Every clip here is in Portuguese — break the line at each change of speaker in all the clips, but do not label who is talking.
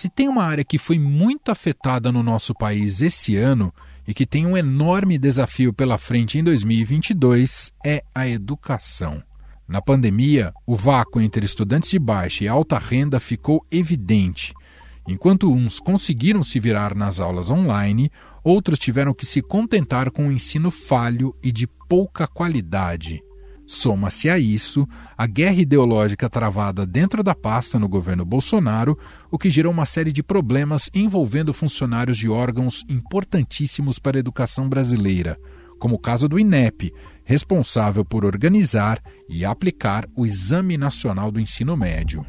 Se tem uma área que foi muito afetada no nosso país esse ano e que tem um enorme desafio pela frente em 2022, é a educação. Na pandemia, o vácuo entre estudantes de baixa e alta renda ficou evidente. Enquanto uns conseguiram se virar nas aulas online, outros tiveram que se contentar com um ensino falho e de pouca qualidade. Soma-se a isso a guerra ideológica travada dentro da pasta no governo Bolsonaro, o que gerou uma série de problemas envolvendo funcionários de órgãos importantíssimos para a educação brasileira, como o caso do INEP, responsável por organizar e aplicar o Exame Nacional do Ensino Médio.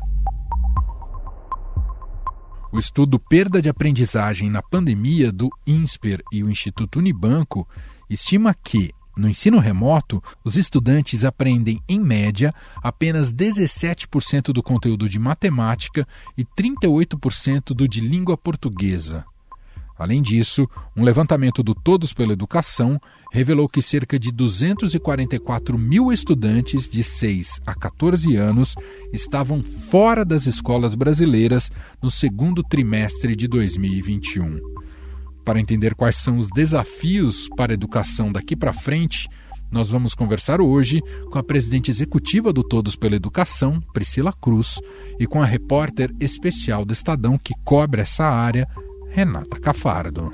O estudo Perda de Aprendizagem na Pandemia do INSPER e o Instituto Unibanco estima que, no ensino remoto, os estudantes aprendem, em média, apenas 17% do conteúdo de matemática e 38% do de língua portuguesa. Além disso, um levantamento do Todos pela Educação revelou que cerca de 244 mil estudantes de 6 a 14 anos estavam fora das escolas brasileiras no segundo trimestre de 2021. Para entender quais são os desafios para a educação daqui para frente, nós vamos conversar hoje com a presidente executiva do Todos pela Educação, Priscila Cruz, e com a repórter especial do Estadão que cobre essa área, Renata Cafardo.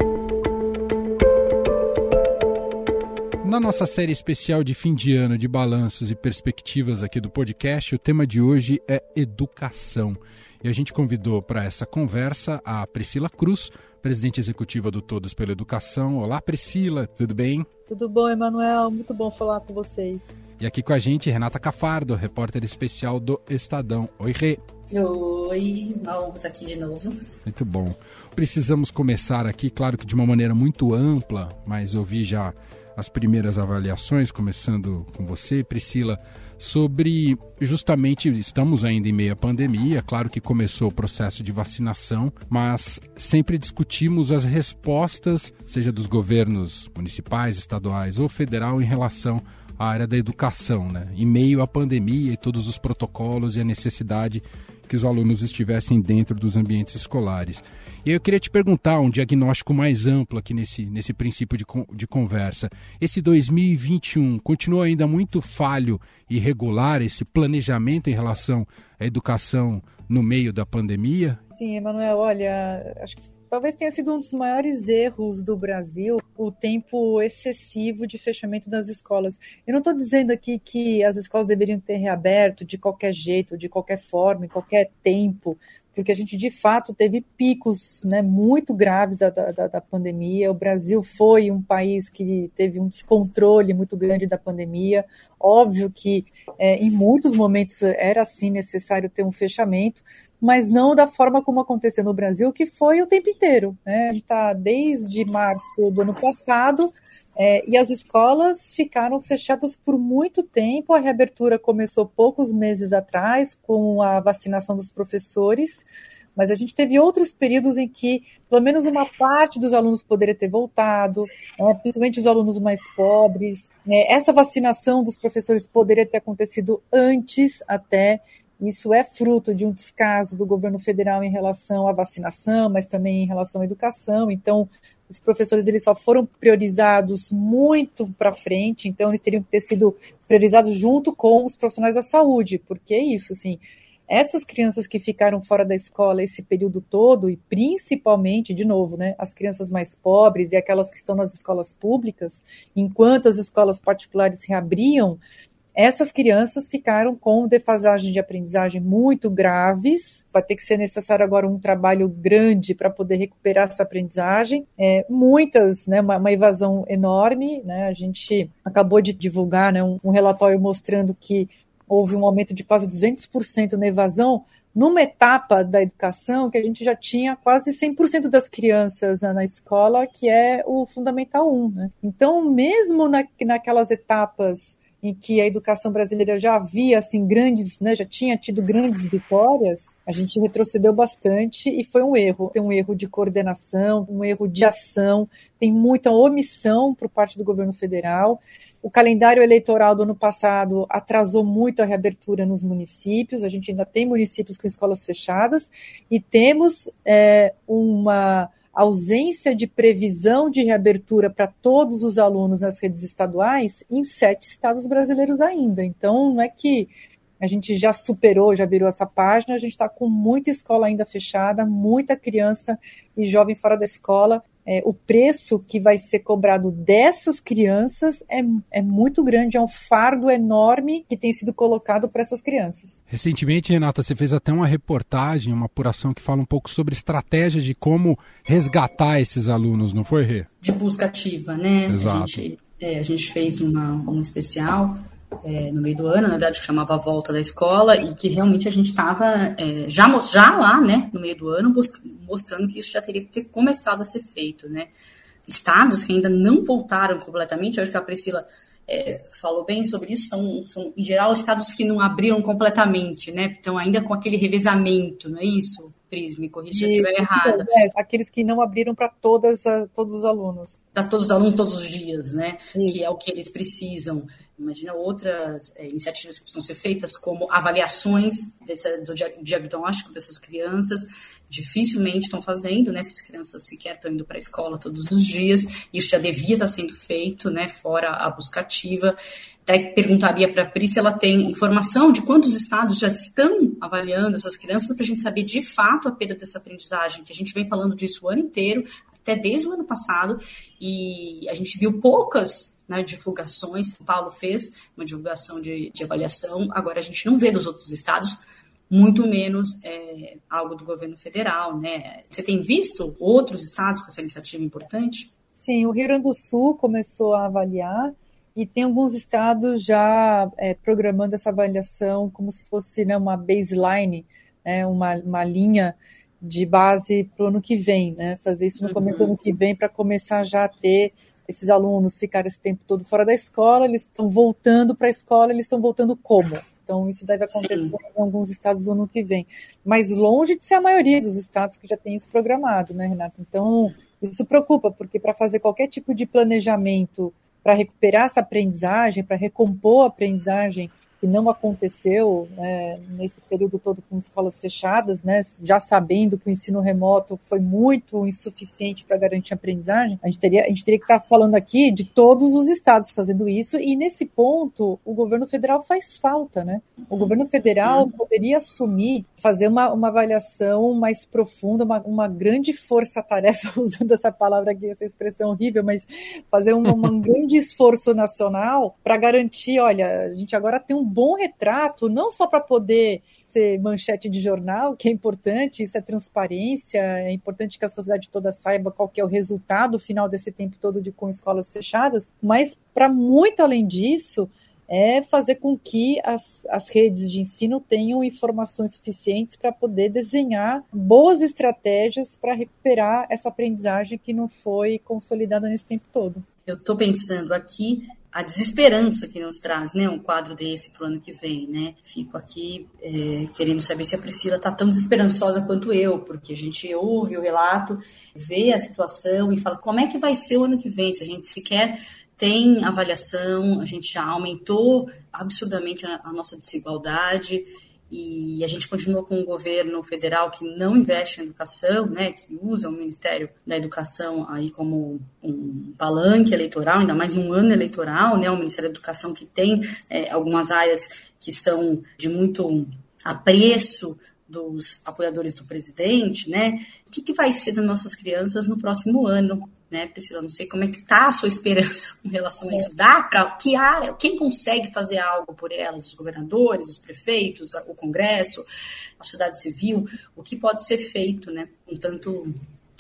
Na nossa série especial de fim de ano de balanços e perspectivas aqui do podcast, o tema de hoje é educação. E a gente convidou para essa conversa a Priscila Cruz, presidente executiva do Todos pela Educação. Olá, Priscila, tudo bem?
Tudo bom, Emanuel? Muito bom falar com vocês.
E aqui com a gente, Renata Cafardo, repórter especial do Estadão. Oi, Rê.
Oi, vamos aqui de novo.
Muito bom. Precisamos começar aqui, claro que de uma maneira muito ampla, mas ouvi já as primeiras avaliações, começando com você, Priscila, sobre justamente estamos ainda em meio à pandemia, claro que começou o processo de vacinação, mas sempre discutimos as respostas, seja dos governos municipais, estaduais ou federal em relação à área da educação, né? Em meio à pandemia e todos os protocolos e a necessidade que os alunos estivessem dentro dos ambientes escolares. E eu queria te perguntar um diagnóstico mais amplo aqui nesse, nesse princípio de, de conversa. Esse 2021 continua ainda muito falho e irregular esse planejamento em relação à educação no meio da pandemia?
Sim, Emanuel, olha, acho que talvez tenha sido um dos maiores erros do Brasil o tempo excessivo de fechamento das escolas. Eu não estou dizendo aqui que as escolas deveriam ter reaberto de qualquer jeito, de qualquer forma, em qualquer tempo, porque a gente de fato teve picos né, muito graves da, da, da, pandemia. O Brasil foi um país que teve um descontrole muito grande da pandemia. Óbvio que é, em muitos momentos era sim necessário ter um fechamento, mas não da forma como aconteceu no Brasil, que foi o tempo inteiro. Né? A gente está desde março do ano passado é, e as escolas ficaram fechadas por muito tempo. A reabertura começou poucos meses atrás, com a vacinação dos professores, mas a gente teve outros períodos em que, pelo menos uma parte dos alunos poderia ter voltado, né, principalmente os alunos mais pobres. Né, essa vacinação dos professores poderia ter acontecido antes até. Isso é fruto de um descaso do governo federal em relação à vacinação, mas também em relação à educação. Então, os professores eles só foram priorizados muito para frente, então eles teriam que ter sido priorizados junto com os profissionais da saúde, porque é isso, assim, essas crianças que ficaram fora da escola esse período todo, e principalmente, de novo, né, as crianças mais pobres e aquelas que estão nas escolas públicas, enquanto as escolas particulares reabriam, essas crianças ficaram com defasagem de aprendizagem muito graves. Vai ter que ser necessário agora um trabalho grande para poder recuperar essa aprendizagem. É, muitas, né, uma, uma, evasão enorme. Né, a gente acabou de divulgar né, um, um relatório mostrando que houve um aumento de quase 200% na evasão, numa etapa da educação que a gente já tinha quase 100% das crianças na, na, escola, que é o Fundamental 1. Né? Então, mesmo na, naquelas etapas em que a educação brasileira já havia assim grandes, né, já tinha tido grandes vitórias, a gente retrocedeu bastante e foi um erro. Tem um erro de coordenação, um erro de ação, tem muita omissão por parte do governo federal. O calendário eleitoral do ano passado atrasou muito a reabertura nos municípios. A gente ainda tem municípios com escolas fechadas e temos é, uma ausência de previsão de reabertura para todos os alunos nas redes estaduais em sete estados brasileiros ainda. Então, não é que a gente já superou, já virou essa página, a gente está com muita escola ainda fechada, muita criança e jovem fora da escola é, o preço que vai ser cobrado dessas crianças é, é muito grande, é um fardo enorme que tem sido colocado para essas crianças.
Recentemente, Renata, você fez até uma reportagem, uma apuração que fala um pouco sobre estratégias de como resgatar esses alunos, não foi, Rê?
De busca ativa, né?
Exato.
A gente, é, a gente fez uma, um especial é, no meio do ano, na verdade, que chamava a Volta da Escola, e que realmente a gente estava é, já, já lá, né, no meio do ano, mostrando que isso já teria que ter começado a ser feito, né. Estados que ainda não voltaram completamente, eu acho que a Priscila é, falou bem sobre isso, são, são, em geral, estados que não abriram completamente, né, estão ainda com aquele revezamento, não é isso? Pris, me corrija se eu estiver errada.
É, aqueles que não abriram para todos os alunos.
Para todos os alunos todos os dias, né? Isso. Que é o que eles precisam. Imagina outras é, iniciativas que precisam ser feitas, como avaliações desse, do diagnóstico dessas crianças. Dificilmente estão fazendo, né? Essas crianças sequer estão indo para a escola todos os dias. Isso já devia estar sendo feito, né? Fora a buscativa. Até perguntaria para a Pri se ela tem informação de quantos estados já estão avaliando essas crianças, para a gente saber de fato a perda dessa aprendizagem, que a gente vem falando disso o ano inteiro, até desde o ano passado, e a gente viu poucas né, divulgações. São Paulo fez uma divulgação de, de, avaliação, agora a gente não vê dos outros estados, muito menos é, algo do governo federal. Né? Você tem visto outros estados com essa iniciativa importante?
Sim, o Rio Grande do Sul começou a avaliar e tem alguns estados já é, programando essa avaliação como se fosse né, uma baseline, né, uma, uma linha de base para o ano que vem, né? Fazer isso no começo do ano que vem para começar já a ter esses alunos ficaram esse tempo todo fora da escola, eles estão voltando para a escola, eles estão voltando como? Então, isso deve acontecer Sim. em alguns estados no ano que vem. Mas longe de ser a maioria dos estados que já tem isso programado, né, Renata? Então, isso preocupa, porque para fazer qualquer tipo de planejamento para recuperar essa aprendizagem, para recompor a aprendizagem que não aconteceu né, nesse período todo com escolas fechadas, né, já sabendo que o ensino remoto foi muito insuficiente para garantir a aprendizagem, a gente teria, a gente teria que estar tá falando aqui de todos os estados fazendo isso, e nesse ponto o governo federal faz falta. Né? O governo federal uhum. poderia assumir, fazer uma, uma avaliação mais profunda, uma, uma grande força-tarefa, usando essa palavra aqui, essa expressão horrível, mas fazer um, um grande esforço nacional para garantir, olha, a gente agora tem um bom retrato, não só para poder ser manchete de jornal, que é importante, isso é transparência, é importante que a sociedade toda saiba qual é o resultado final desse tempo todo de com escolas fechadas, mas para muito além disso, é fazer com que as, as redes de ensino tenham informações suficientes para poder desenhar boas estratégias para recuperar essa aprendizagem que não foi consolidada nesse tempo todo.
Eu estou pensando aqui a desesperança que nos traz, né, um quadro desse para o ano que vem, né? Fico aqui é, querendo saber se a Priscila está tão desesperançosa quanto eu, porque a gente ouve o relato, vê a situação e fala como é que vai ser o ano que vem, se a gente sequer tem avaliação, a gente já aumentou absurdamente a, a nossa desigualdade e a gente continua com um governo federal que não investe em educação, né, que usa o Ministério da Educação aí como um palanque eleitoral, ainda mais num ano eleitoral, né, o Ministério da Educação que tem é, algumas áreas que são de muito apreço dos apoiadores do presidente, né? O que, que vai ser das nossas crianças no próximo ano? Né, Priscila? Não sei como é que está a sua esperança com relação a isso. Dá para que área? Quem consegue fazer algo por elas? Os governadores, os prefeitos, o Congresso, a sociedade civil? O que pode ser feito, né, com tanto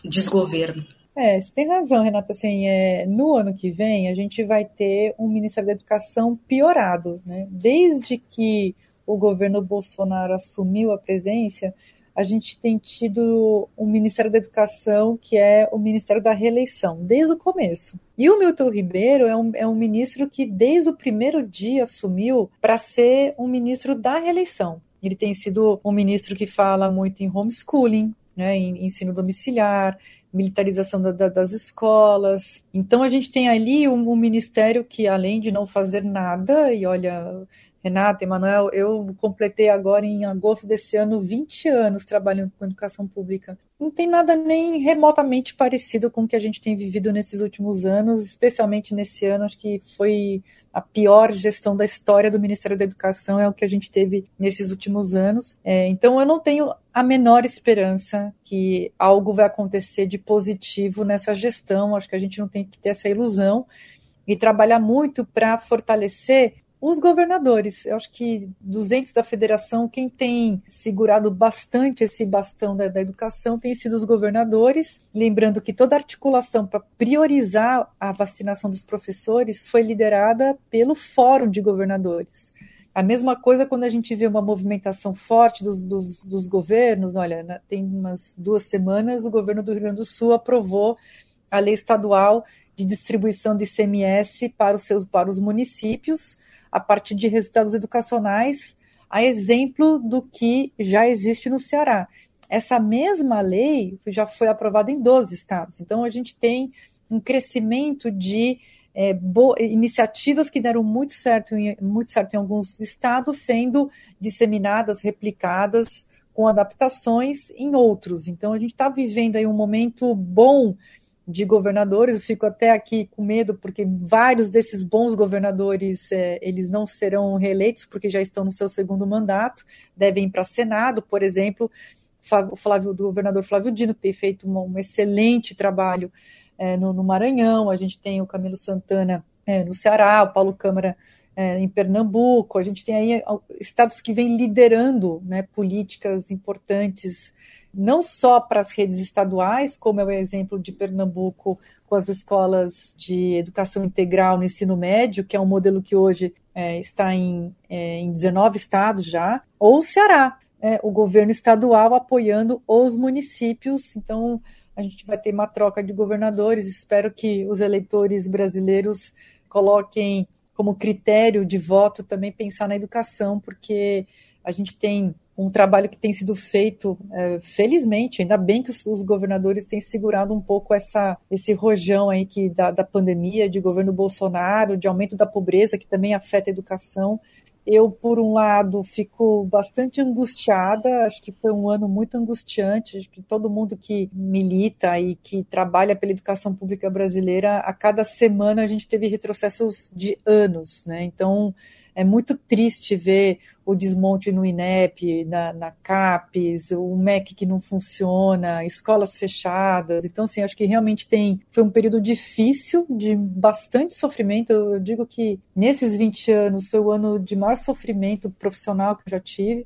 desgoverno?
É, você tem razão, Renata. Assim, é, no ano que vem, a gente vai ter um Ministério da Educação piorado. Né? Desde que o governo Bolsonaro assumiu a presidência, a gente tem tido um Ministério da Educação que é o Ministério da Reeleição, desde o começo. E o Milton Ribeiro é um, é um ministro que, desde o primeiro dia, assumiu para ser um ministro da reeleição. Ele tem sido um ministro que fala muito em homeschooling, né, em ensino domiciliar, militarização da, da, das escolas. Então a gente tem ali um, um, ministério que, além de não fazer nada, e olha, Renata, Emanuel, eu completei agora em agosto desse ano 20 anos trabalhando com educação pública. Não tem nada nem remotamente parecido com o que a gente tem vivido nesses últimos anos, especialmente nesse ano, acho que foi a pior gestão da história do Ministério da Educação, é o que a gente teve nesses últimos anos. É, então eu não tenho a menor esperança que algo vai acontecer de positivo nessa gestão, acho que a gente não tem que ter essa ilusão e trabalhar muito para fortalecer os governadores. Eu acho que dos entes da federação, quem tem segurado bastante esse bastão da, da educação tem sido os governadores. Lembrando que toda a articulação para priorizar a vacinação dos professores foi liderada pelo Fórum de Governadores. A mesma coisa quando a gente vê uma movimentação forte dos, dos, dos governos. Olha, tem umas duas semanas o governo do Rio Grande do Sul aprovou a lei estadual de distribuição de ICMS para os seus para os municípios a partir de resultados educacionais, a exemplo do que já existe no Ceará. Essa mesma lei já foi aprovada em 12 estados. Então, a gente tem um crescimento de é, iniciativas que deram muito certo, em, muito certo em alguns estados, sendo disseminadas, replicadas, com adaptações em outros. Então, a gente está vivendo aí um momento bom de governadores, eu fico até aqui com medo, porque vários desses bons governadores, é, eles não serão reeleitos, porque já estão no seu segundo mandato, devem ir para Senado, por exemplo, Flávio, do governador Flávio Dino, que tem feito um, um excelente trabalho é, no, no, Maranhão, a gente tem o Camilo Santana é, no Ceará, o Paulo Câmara é, em Pernambuco, a gente tem aí estados que vêm liderando né, políticas importantes não só para as redes estaduais, como é o exemplo de Pernambuco com as escolas de educação integral no ensino médio, que é um modelo que hoje é, está em, é, em 19 estados já, ou o Ceará, é, o governo estadual apoiando os municípios. Então, a gente vai ter uma troca de governadores. Espero que os eleitores brasileiros coloquem como critério de voto também pensar na educação, porque a gente tem um trabalho que tem sido feito, é, felizmente, ainda bem que os, os, governadores têm segurado um pouco essa, esse rojão aí que da, da pandemia, de governo Bolsonaro, de aumento da pobreza, que também afeta a educação. Eu, por um lado, fico bastante angustiada, acho que foi um ano muito angustiante, acho que todo mundo que milita e que trabalha pela educação pública brasileira, a cada semana a gente teve retrocessos de anos, né? Então, é muito triste ver o desmonte no INEP, na, na CAPES, o MEC que não funciona, escolas fechadas. Então, assim, acho que realmente tem. Foi um período difícil, de bastante sofrimento. Eu digo que nesses 20 anos foi o ano de maior sofrimento profissional que eu já tive.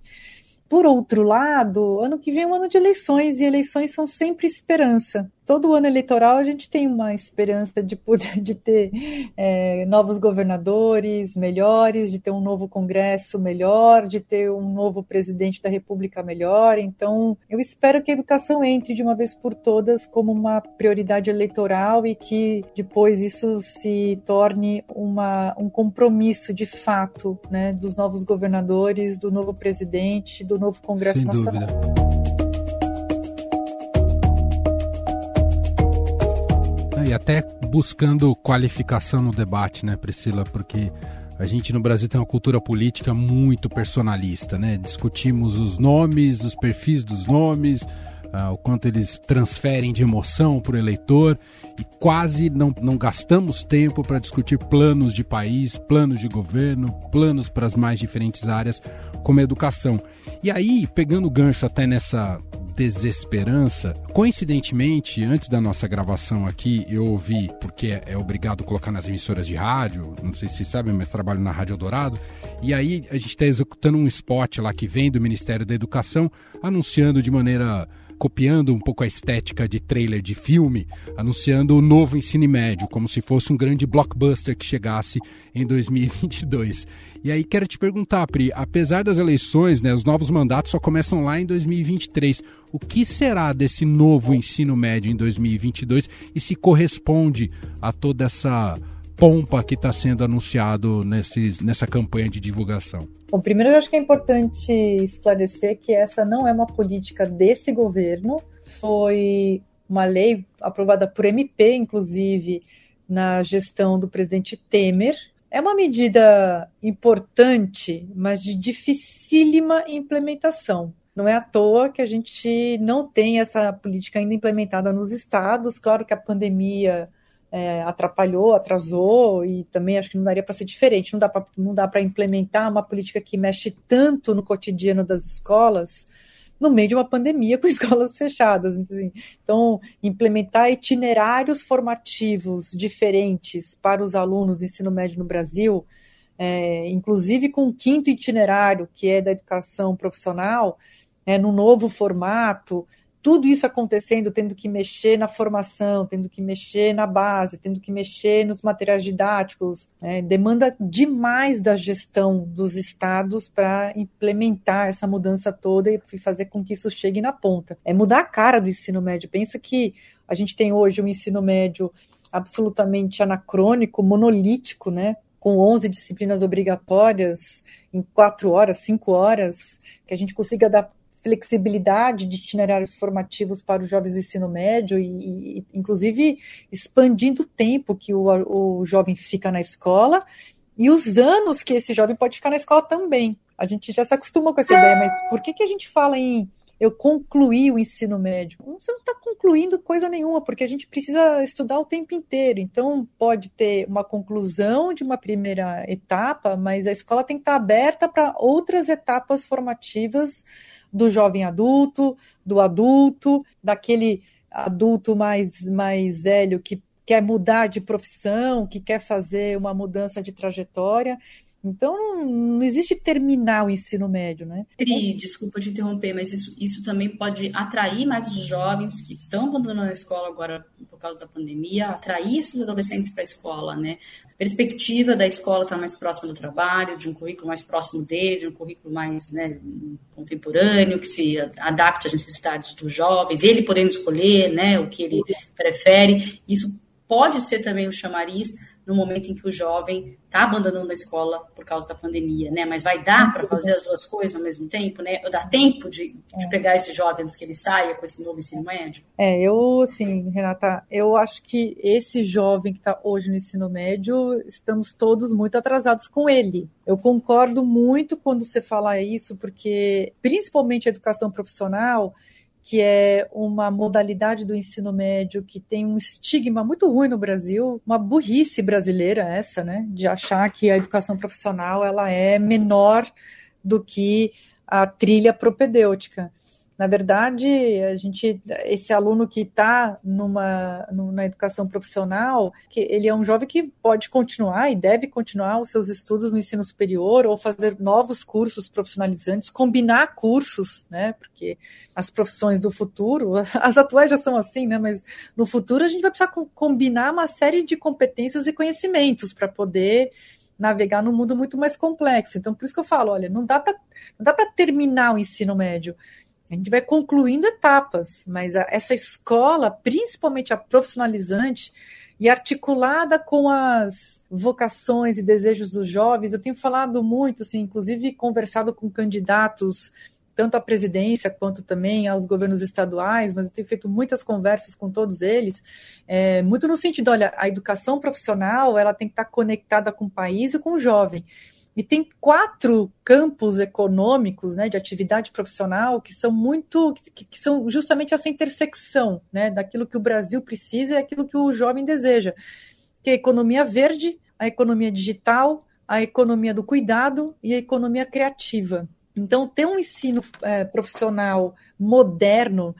Por outro lado, ano que vem é um ano de eleições, e eleições são sempre esperança todo ano eleitoral a gente tem uma esperança de poder de ter é, novos governadores melhores, de ter um novo Congresso melhor, de ter um novo presidente da República melhor. Então, eu espero que a educação entre de uma vez por todas como uma prioridade eleitoral e que depois isso se torne uma, um compromisso de fato né, dos novos governadores, do novo presidente, do novo Congresso Sem Nacional. Dúvida.
E até buscando qualificação no debate, né, Priscila? Porque a gente no Brasil tem uma cultura política muito personalista, né? Discutimos os nomes, os perfis dos nomes, uh, o quanto eles transferem de emoção para o eleitor e quase não, não gastamos tempo para discutir planos de país, planos de governo, planos para as mais diferentes áreas, como a educação. E aí, pegando o gancho até nessa desesperança. Coincidentemente, antes da nossa gravação aqui, eu ouvi, porque é, obrigado colocar nas emissoras de rádio, não sei se vocês sabem, mas trabalho na Rádio Dourado, e aí a gente está executando um spot lá que vem do Ministério da Educação, anunciando de maneira copiando um pouco a estética de trailer de filme, anunciando o novo ensino médio, como se fosse um grande blockbuster que chegasse em 2022. E aí quero te perguntar, Pri, apesar das eleições, né, os novos mandatos só começam lá em 2023. O que será desse novo ensino médio em 2022 e se corresponde a toda essa pompa que está sendo anunciado nesses, nessa campanha de divulgação?
Bom, primeiro eu acho que é importante esclarecer que essa não é uma política desse governo, foi uma lei aprovada por MP, inclusive, na gestão do presidente Temer. É uma medida importante, mas de dificílima implementação. Não é à toa que a gente não tem essa política ainda implementada nos estados. Claro que a pandemia é, atrapalhou, atrasou, e também acho que não daria para ser diferente. Não dá para implementar uma política que mexe tanto no cotidiano das escolas no meio de uma pandemia com escolas fechadas. Assim. Então, implementar itinerários formativos diferentes para os alunos do ensino médio no Brasil, é, inclusive com o quinto itinerário, que é da educação profissional, é, no novo formato, tudo isso acontecendo, tendo que mexer na formação, tendo que mexer na base, tendo que mexer nos materiais didáticos, né? demanda demais da gestão dos estados para implementar essa mudança toda e fazer com que isso chegue na ponta. É mudar a cara do ensino médio. Pensa que a gente tem hoje um ensino médio absolutamente anacrônico, monolítico, né? com 11 disciplinas obrigatórias em quatro horas, cinco horas, que a gente consiga dar flexibilidade de itinerários formativos para os jovens do ensino médio e, e inclusive, expandindo o tempo que o, o jovem fica na escola e os anos que esse jovem pode ficar na escola também. A gente já se acostuma com essa ideia, mas por que, que a gente fala em eu concluir o ensino médio? Você não está concluindo coisa nenhuma, porque a gente precisa estudar o tempo inteiro. Então, pode ter uma conclusão de uma primeira etapa, mas a escola tem que estar aberta para outras etapas formativas do jovem adulto, do adulto, daquele adulto mais, mais velho que quer mudar de profissão, que quer fazer uma mudança de trajetória. Então, não, existe terminar o ensino médio, né?
Pri, desculpa te interromper, mas isso, isso também pode atrair mais os jovens que estão abandonando a escola agora por causa da pandemia, atrair esses adolescentes para a escola, né? A perspectiva da escola estar tá mais próxima do trabalho, de um currículo mais próximo dele, de um currículo mais né, contemporâneo, que se adapte às necessidades dos jovens, ele podendo escolher né, o que ele prefere. Isso pode ser também o chamariz no momento em que o jovem está abandonando a escola por causa da pandemia, né? Mas vai dar para fazer as duas coisas ao mesmo tempo, né? Dá tempo de, de é. pegar esse jovem antes que ele saia com esse novo ensino médio?
É, eu, assim, Renata, eu acho que esse jovem que está hoje no ensino médio, estamos todos muito atrasados com ele. Eu concordo muito quando você fala isso, porque principalmente a educação profissional, que é uma modalidade do ensino médio que tem um estigma muito ruim no Brasil, uma burrice brasileira essa, né, de achar que a educação profissional ela é menor do que a trilha propedêutica. Na verdade, a gente, esse aluno que está numa na educação profissional, que ele é um jovem que pode continuar e deve continuar os seus estudos no ensino superior ou fazer novos cursos profissionalizantes, combinar cursos, né? Porque as profissões do futuro, as atuais já são assim, né? Mas no futuro a gente vai precisar combinar uma série de competências e conhecimentos para poder navegar num mundo muito mais complexo. Então, por isso que eu falo, olha, não dá para terminar o ensino médio. A gente vai concluindo etapas, mas a, essa escola, principalmente a profissionalizante e articulada com as vocações e desejos dos jovens, eu tenho falado muito, assim, inclusive conversado com candidatos tanto à presidência quanto também aos governos estaduais, mas eu tenho feito muitas conversas com todos eles, é, muito no sentido, olha, a educação profissional ela tem que estar conectada com o país e com o jovem. E tem quatro campos econômicos né, de atividade profissional que são muito, que, que, são justamente essa intersecção né, daquilo que o Brasil precisa e aquilo que o jovem deseja, que é a economia verde, a economia digital, a economia do cuidado e a economia criativa. Então, ter um ensino é, profissional moderno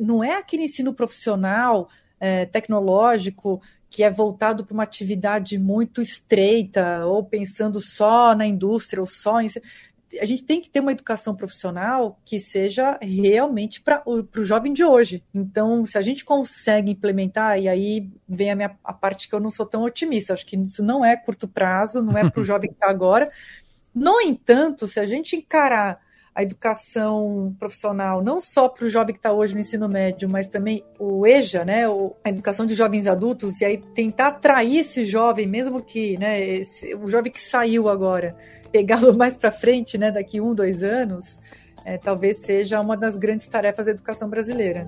não é aquele ensino profissional é, tecnológico que é voltado para uma atividade muito estreita, ou pensando só na indústria, ou só em. a gente tem que ter uma educação profissional que seja realmente para o jovem de hoje. Então, se a gente consegue implementar, e aí vem a, minha, a parte que eu não sou tão otimista, acho que isso não é curto prazo, não é para o jovem que está agora. No entanto, se a gente encarar a educação profissional, não só para o jovem que está hoje no ensino médio, mas também o EJA, né, a educação de jovens adultos, e aí tentar atrair esse jovem, mesmo que, né, esse, o jovem que saiu agora, pegá-lo mais para frente, né, daqui um, dois anos, é, talvez seja uma das grandes tarefas da educação brasileira.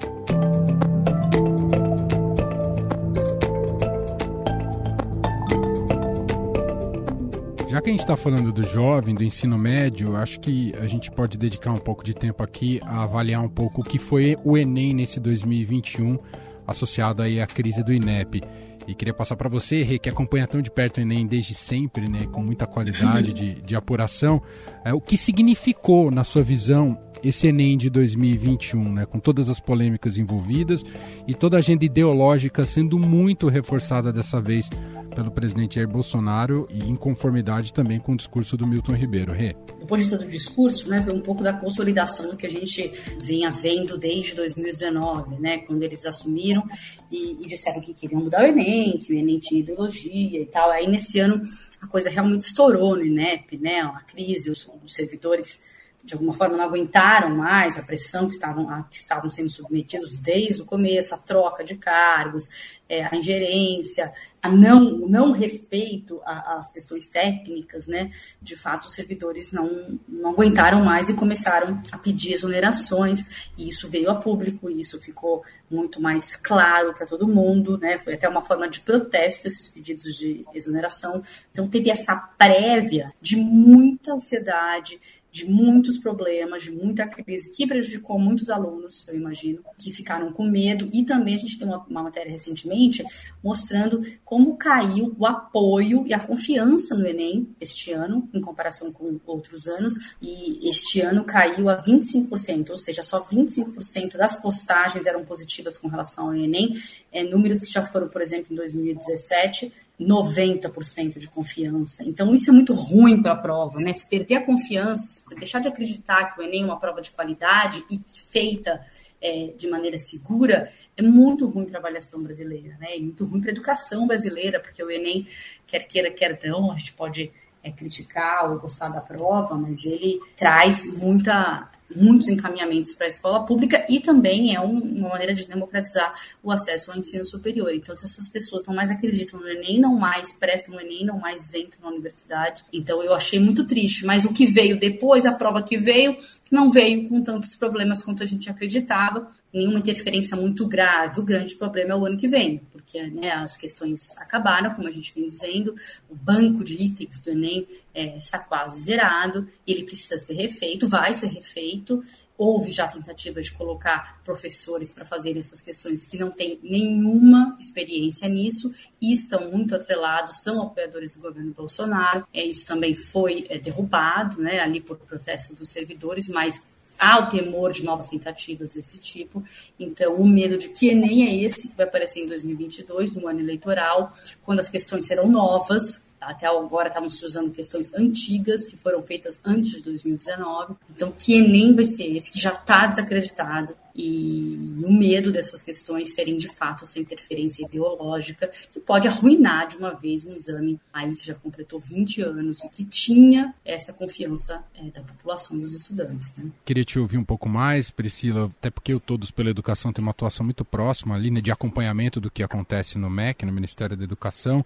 Já que a gente está falando do jovem, do ensino médio, acho que a gente pode dedicar um pouco de tempo aqui a avaliar um pouco o que foi o Enem nesse 2021, associado aí à crise do INEP. E queria passar para você, Rê, que acompanha tão de perto o Enem desde sempre, né, com muita qualidade de, de apuração, é, o que significou, na sua visão, esse Enem de 2021, né, com todas as polêmicas envolvidas e toda a agenda ideológica sendo muito reforçada dessa vez pelo presidente Jair Bolsonaro e em conformidade também com o discurso do Milton Ribeiro. Rê.
Ponto de do discurso, né, um pouco da consolidação que a gente vinha vendo desde 2019, né, quando eles assumiram e, e disseram que queriam mudar o Enem, que o Enem tinha ideologia e tal. Aí nesse ano a coisa realmente estourou no INEP, né, a crise, os, os servidores de alguma forma não aguentaram mais a pressão que estavam, a, que estavam sendo submetidos desde o começo, a troca de cargos, é, a ingerência, a não, não respeito às questões técnicas, né? De fato, os servidores não, não aguentaram mais e começaram a pedir exonerações, e isso veio a público, e isso ficou muito mais claro para todo mundo, né? Foi até uma forma de protesto esses pedidos de exoneração. Então, teve essa prévia de muita ansiedade, de muitos problemas, de muita crise, que prejudicou muitos alunos, eu imagino, que ficaram com medo. E também a gente tem uma, uma matéria recentemente mostrando como caiu o apoio e a confiança no Enem este ano, em comparação com outros anos. E este ano caiu a 25%, ou seja, só 25% das postagens eram positivas com relação ao Enem. É, números que já foram, por exemplo, em 2017 90% de confiança. Então, isso é muito ruim para a prova, né? Se perder a confiança, se deixar de acreditar que o Enem é uma prova de qualidade e feita é, de maneira segura, é muito ruim para a avaliação brasileira, né? É muito ruim para a educação brasileira, porque o Enem, quer queira, quer não, a gente pode é, criticar ou gostar da prova, mas ele traz muita muitos encaminhamentos para a escola pública e também é um, uma maneira de democratizar o acesso ao ensino superior. Então, se essas pessoas não mais acreditam no Enem, não mais prestam no Enem, não mais entram na universidade. Então, eu achei muito triste. Mas o que veio depois, a prova que veio, não veio com tantos problemas quanto a gente acreditava, nenhuma interferência muito grave. O grande problema é o ano que vem, porque né, as questões acabaram, como a gente vem dizendo, o banco de itens do Enem é, está quase zerado, ele precisa ser refeito, vai ser refeito. Houve já tentativa de colocar professores para fazer essas questões que não têm nenhuma experiência nisso e estão muito atrelados, são apoiadores do governo Bolsonaro. É, isso também foi é, derrubado né, ali por protesto dos servidores, mas há o temor de novas tentativas desse tipo. Então, o medo de que Enem é esse que vai aparecer em 2022, no ano eleitoral, quando as questões serão novas, até agora estávamos usando questões antigas que foram feitas antes de 2019. Então, que Enem vai ser esse que já está desacreditado e o medo dessas questões serem de fato essa interferência ideológica que pode arruinar de uma vez um exame aí que já completou 20 anos e que tinha essa confiança é, da população dos estudantes. Né?
Queria te ouvir um pouco mais, Priscila, até porque o Todos pela Educação tem uma atuação muito próxima ali de acompanhamento do que acontece no MEC, no Ministério da Educação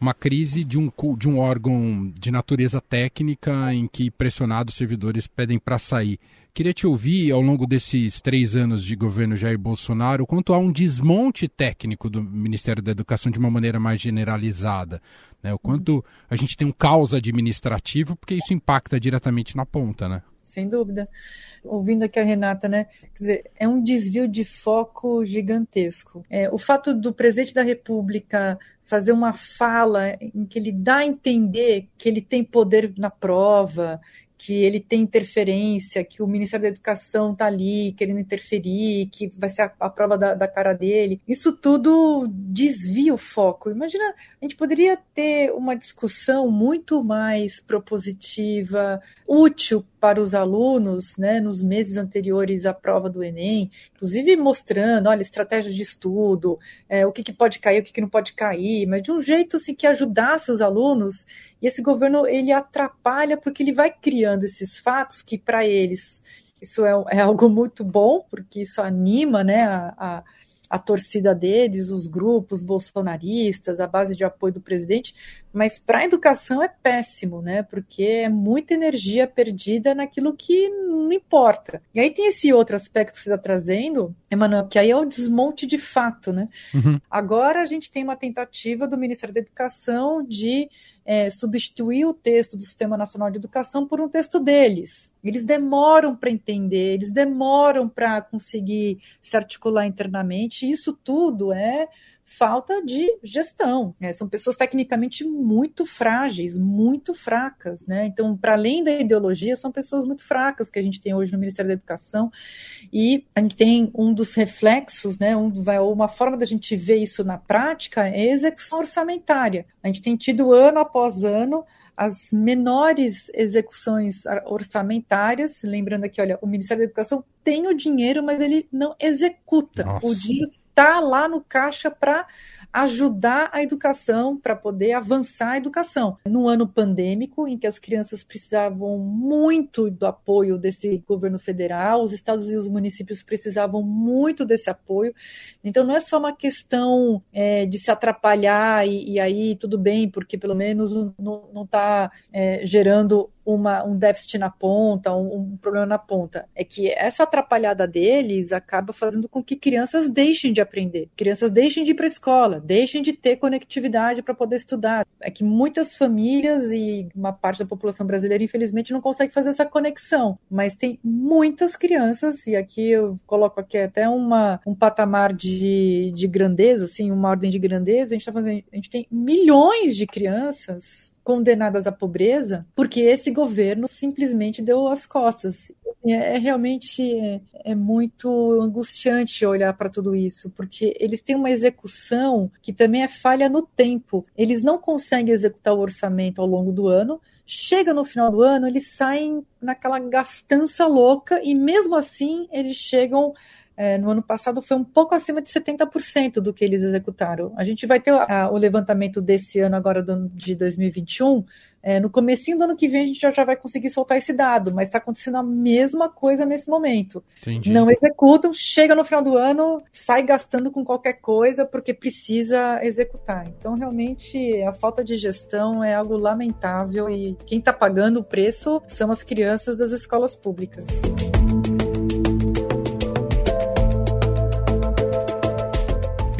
uma crise de um, de um órgão de natureza técnica em que pressionados servidores pedem para sair. Queria te ouvir, ao longo desses três anos de governo Jair Bolsonaro, quanto há um desmonte técnico do Ministério da Educação de uma maneira mais generalizada. Né? O quanto a gente tem um caos administrativo, porque isso impacta diretamente na ponta, né?
Sem dúvida. Ouvindo aqui a Renata, né? Quer dizer, é um desvio de foco gigantesco. É, o fato do presidente da República fazer uma fala em que ele dá a entender que ele tem poder na prova, que ele tem interferência, que o Ministério da Educação está ali querendo interferir, que vai ser a, a prova da, da, cara dele. Isso tudo desvia o foco. Imagina, a gente poderia ter uma discussão muito mais propositiva, útil para os alunos, né, nos meses anteriores à prova do Enem, inclusive mostrando, olha, estratégia de estudo, é, o que, que pode cair, o que, que não pode cair, mas de um jeito assim que ajudasse os alunos. E esse governo ele atrapalha porque ele vai criando esses fatos que para eles isso é, é, algo muito bom, porque isso anima, né, a, a a torcida deles, os grupos bolsonaristas, a base de apoio do presidente, mas para a educação é péssimo, né? Porque é muita energia perdida naquilo que não importa. E aí tem esse outro aspecto que você está trazendo, Emanuel, que aí é o desmonte de fato, né? Uhum. Agora a gente tem uma tentativa do Ministério da Educação de é, substituir o texto do Sistema Nacional de Educação por um texto deles. Eles demoram para entender, eles demoram para conseguir se articular internamente. Isso tudo é falta de gestão. Né? São pessoas tecnicamente muito frágeis, muito fracas. Né? Então, para além da ideologia, são pessoas muito fracas que a gente tem hoje no Ministério da Educação. E a gente tem um dos reflexos, né, um, uma forma da gente ver isso na prática é a execução orçamentária. A gente tem tido ano após ano as menores execuções orçamentárias, lembrando aqui, olha, o Ministério da Educação tem o dinheiro, mas ele não executa. Nossa. O dinheiro está lá no caixa para ajudar a educação, para poder avançar a educação. No ano pandêmico, em que as crianças precisavam muito do apoio desse governo federal, os estados e os municípios precisavam muito desse apoio. Então, não é só uma questão é, de se atrapalhar e, e, aí tudo bem, porque pelo menos não está é, gerando uma, um déficit na ponta, um, um, problema na ponta. É que essa atrapalhada deles acaba fazendo com que crianças deixem de aprender, crianças deixem de ir para a escola, deixem de ter conectividade para poder estudar. É que muitas famílias e uma parte da população brasileira, infelizmente, não consegue fazer essa conexão. Mas tem muitas crianças, e aqui eu coloco aqui até uma, um patamar de, de grandeza, assim, uma ordem de grandeza, a gente, tá fazendo, a gente tem milhões de crianças condenadas à pobreza porque esse governo simplesmente deu as costas. É, é realmente é, é muito angustiante olhar para tudo isso, porque eles têm uma execução que também é falha no tempo. Eles não conseguem executar o orçamento ao longo do ano. Chega no final do ano, eles saem naquela gastança louca e mesmo assim eles chegam é, no ano passado foi um pouco acima de 70% do que eles executaram. A gente vai ter a, o levantamento desse ano agora do, de 2021. É, no comecinho do ano que vem a gente já, já vai conseguir soltar esse dado, mas está acontecendo a mesma coisa nesse momento. Entendi. Não executam, chega no final do ano, sai gastando com qualquer coisa porque precisa executar. Então, realmente, a falta de gestão é algo lamentável e quem está pagando o preço são as crianças das escolas públicas.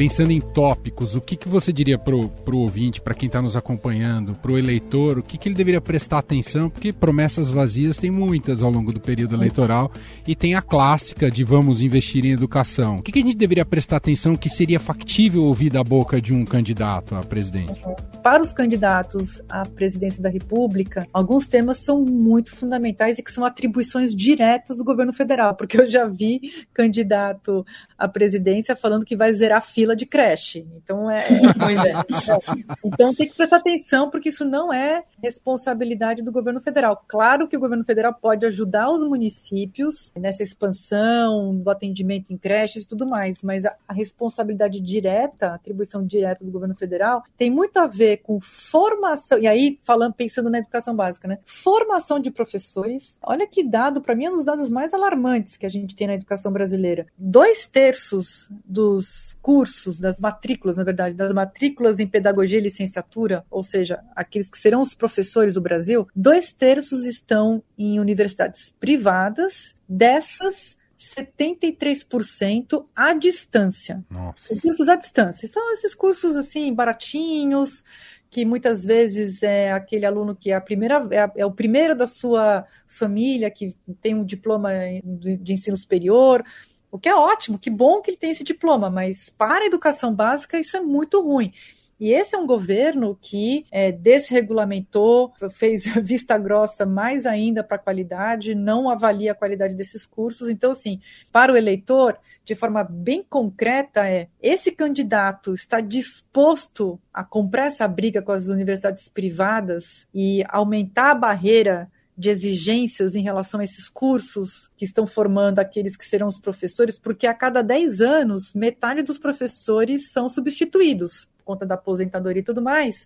Pensando em tópicos, o que, que você diria para o ouvinte, para quem está nos acompanhando, para o eleitor, o que, que ele deveria prestar atenção? Porque promessas vazias tem muitas ao longo do período eleitoral e tem a clássica de vamos investir em educação. O que, que a gente deveria prestar atenção que seria factível ouvir da boca de um candidato a presidente?
Para os candidatos à presidência da República, alguns temas são muito fundamentais e que são atribuições diretas do governo federal, porque eu já vi candidato à presidência falando que vai zerar a fila fila de creche. Então é, é pois é. Então tem que prestar atenção porque isso não é responsabilidade do governo federal. Claro que o governo federal pode ajudar os municípios nessa expansão do atendimento em creches e tudo mais, mas a, a responsabilidade direta, a atribuição direta do governo federal tem muito a ver com formação. E aí falando pensando na educação básica, né? Formação de professores. Olha que dado para mim é um dos dados mais alarmantes que a gente tem na educação brasileira. Dois terços dos cursos cursos, das matrículas, na verdade, das matrículas em pedagogia e licenciatura, ou seja, aqueles que serão os professores do Brasil, dois terços estão em universidades privadas. Dessas, 73% à distância. Nossa. Cursos à distância. São esses cursos assim baratinhos, que muitas vezes é aquele aluno que é a primeira é, é o primeiro da sua família que tem um diploma de ensino superior, o que é ótimo, que bom que ele tem esse diploma, mas para a educação básica isso é muito ruim. E esse é um governo que é, desregulamentou, fez vista grossa mais ainda para a qualidade, não avalia a qualidade desses cursos. Então, assim, para o eleitor, de forma bem concreta, é esse candidato está disposto a comprar essa briga com as universidades privadas e aumentar a barreira de exigências em relação a esses cursos que estão formando aqueles que serão os professores, porque a cada 10 anos, metade dos professores são substituídos por conta da aposentadoria e tudo mais.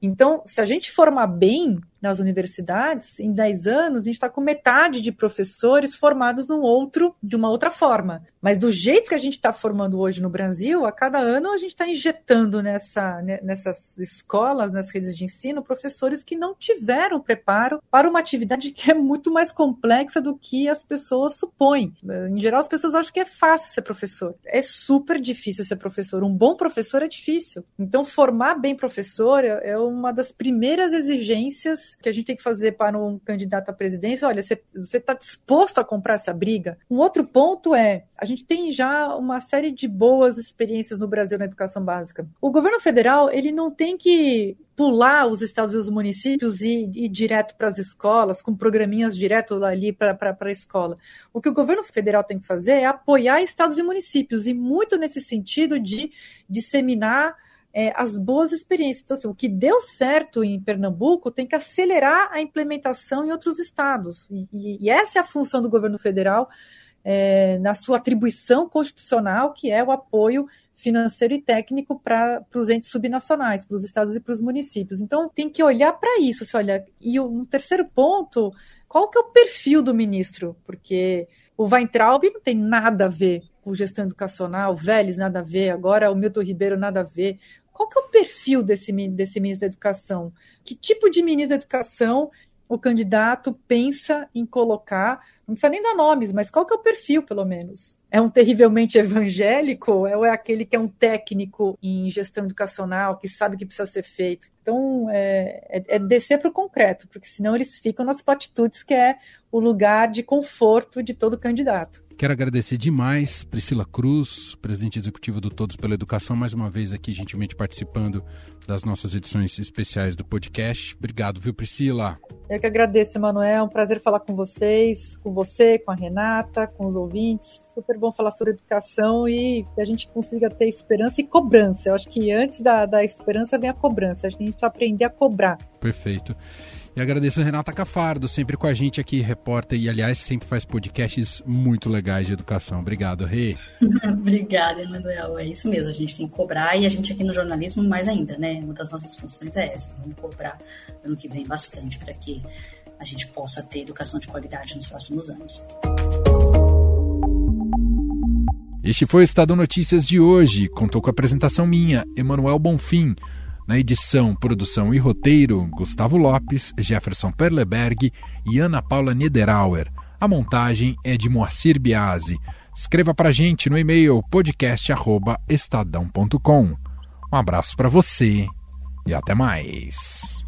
Então, se a gente formar bem nas universidades, em 10 anos, a gente está com metade de professores formados num outro, de uma outra forma. Mas do jeito que a gente está formando hoje no Brasil, a cada ano a gente está injetando nessa, né, nessas escolas, nas redes de ensino, professores que não tiveram preparo para uma atividade que é muito mais complexa do que as pessoas supõem. Em geral, as pessoas acham que é fácil ser professor. É super difícil ser professor. Um bom professor é difícil. Então, formar bem professor é uma das primeiras exigências que a gente tem que fazer para um candidato à presidência. Olha, você está disposto a comprar essa briga? Um outro ponto é, a gente tem já uma série de boas experiências no Brasil na educação básica. O governo federal, ele não tem que pular os estados e os municípios e ir direto para as escolas, com programinhas direto ali para a escola. O que o governo federal tem que fazer é apoiar estados e municípios, e muito nesse sentido de disseminar é, as boas experiências. Então, assim, o que deu certo em Pernambuco tem que acelerar a implementação em outros estados. E, e, e essa é a função do governo federal é, na sua atribuição constitucional, que é o apoio financeiro e técnico para os entes subnacionais, para os estados e para os municípios. Então, tem que olhar para isso. Se olha, e um terceiro ponto, qual que é o perfil do ministro? Porque o Weintraub não tem nada a ver com gestão educacional, o Vélez nada a ver, agora o Milton Ribeiro nada a ver. Qual que é o perfil desse, desse ministro da Educação? Que tipo de ministro da Educação o candidato pensa em colocar? Não precisa nem dar nomes, mas qual que é o perfil, pelo menos? É um terrivelmente evangélico ou é aquele que é um técnico em gestão educacional, que sabe o que precisa ser feito? Então, é, é, é descer para o concreto, porque senão eles ficam nas platitudes, que é o lugar de conforto de todo candidato.
Quero agradecer demais Priscila Cruz, presidente executiva do Todos pela Educação, mais uma vez aqui gentilmente participando das nossas edições especiais do podcast. Obrigado, viu, Priscila?
Eu que agradeço, Emanuel. É um prazer falar com vocês, com você, com a Renata, com os ouvintes. Super bom falar sobre educação e que a gente consiga ter esperança e cobrança. Eu acho que antes da, da esperança vem a cobrança. A gente precisa aprender a cobrar.
Perfeito. E agradeço a Renata Cafardo, sempre com a gente aqui, repórter, e aliás, sempre faz podcasts muito legais de educação. Obrigado, Rê.
Obrigada, Emanuel. É isso mesmo, a gente tem que cobrar e a gente aqui no jornalismo mais ainda, né? Uma das nossas funções é essa, vamos cobrar ano que vem bastante para que a gente possa ter educação de qualidade nos próximos anos.
Este foi o Estado Notícias de hoje. Contou com a apresentação minha, Emanuel Bonfim. Na edição, produção e roteiro, Gustavo Lopes, Jefferson Perleberg e Ana Paula Niederauer. A montagem é de Moacir Biasi. Escreva para gente no e-mail podcast@estadão.com. Um abraço para você e até mais.